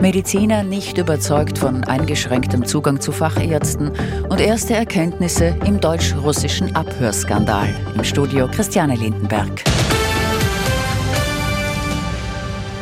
Mediziner nicht überzeugt von eingeschränktem Zugang zu Fachärzten und erste Erkenntnisse im deutsch-russischen Abhörskandal. Im Studio Christiane Lindenberg.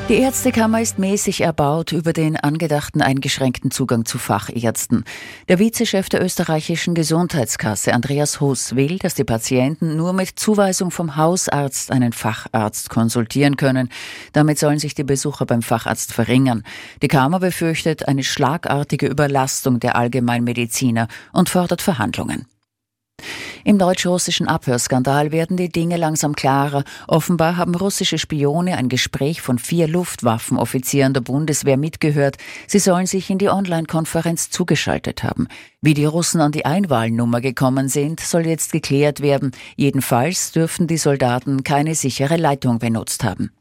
Die Ärztekammer ist mäßig erbaut über den angedachten eingeschränkten Zugang zu Fachärzten. Der Vizechef der österreichischen Gesundheitskasse, Andreas Huss, will, dass die Patienten nur mit Zuweisung vom Hausarzt einen Facharzt konsultieren können. Damit sollen sich die Besucher beim Facharzt verringern. Die Kammer befürchtet eine schlagartige Überlastung der Allgemeinmediziner und fordert Verhandlungen. Im deutsch-russischen Abhörskandal werden die Dinge langsam klarer. Offenbar haben russische Spione ein Gespräch von vier Luftwaffenoffizieren der Bundeswehr mitgehört. Sie sollen sich in die Online-Konferenz zugeschaltet haben. Wie die Russen an die Einwahlnummer gekommen sind, soll jetzt geklärt werden. Jedenfalls dürften die Soldaten keine sichere Leitung benutzt haben.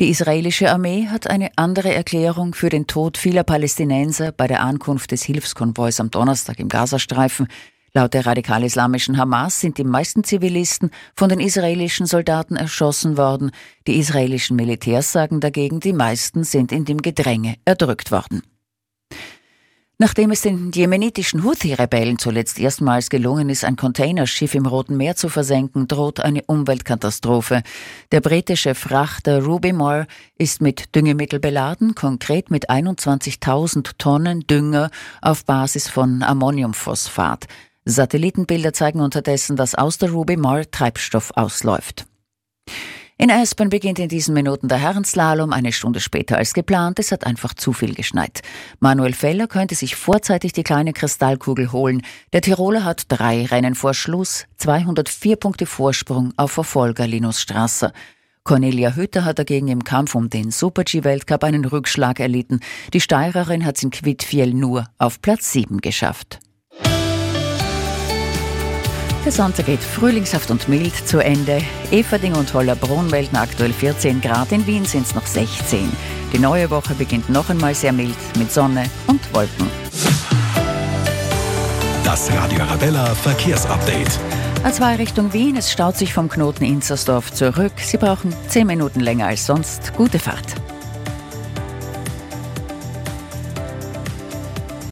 Die israelische Armee hat eine andere Erklärung für den Tod vieler Palästinenser bei der Ankunft des Hilfskonvois am Donnerstag im Gazastreifen. Laut der radikal-islamischen Hamas sind die meisten Zivilisten von den israelischen Soldaten erschossen worden. Die israelischen Militärs sagen dagegen, die meisten sind in dem Gedränge erdrückt worden. Nachdem es den jemenitischen Houthi-Rebellen zuletzt erstmals gelungen ist, ein Containerschiff im Roten Meer zu versenken, droht eine Umweltkatastrophe. Der britische Frachter Ruby Moore ist mit Düngemittel beladen, konkret mit 21.000 Tonnen Dünger auf Basis von Ammoniumphosphat. Satellitenbilder zeigen unterdessen, dass aus der Ruby Moore Treibstoff ausläuft. In Aspen beginnt in diesen Minuten der Herrenslalom eine Stunde später als geplant. Es hat einfach zu viel geschneit. Manuel Feller könnte sich vorzeitig die kleine Kristallkugel holen. Der Tiroler hat drei Rennen vor Schluss, 204 Punkte Vorsprung auf Verfolger Linus Strasser. Cornelia Hütter hat dagegen im Kampf um den Super-G-Weltcup einen Rückschlag erlitten. Die Steirerin hat es in Quidfiel nur auf Platz 7 geschafft. Der Sonntag geht frühlingshaft und mild zu Ende. Everding und Hollerbrunn melden aktuell 14 Grad, in Wien sind es noch 16. Die neue Woche beginnt noch einmal sehr mild mit Sonne und Wolken. Das Radio Arabella Verkehrsupdate. A2 Richtung Wien, es staut sich vom Knoten Inzersdorf zurück. Sie brauchen 10 Minuten länger als sonst. Gute Fahrt.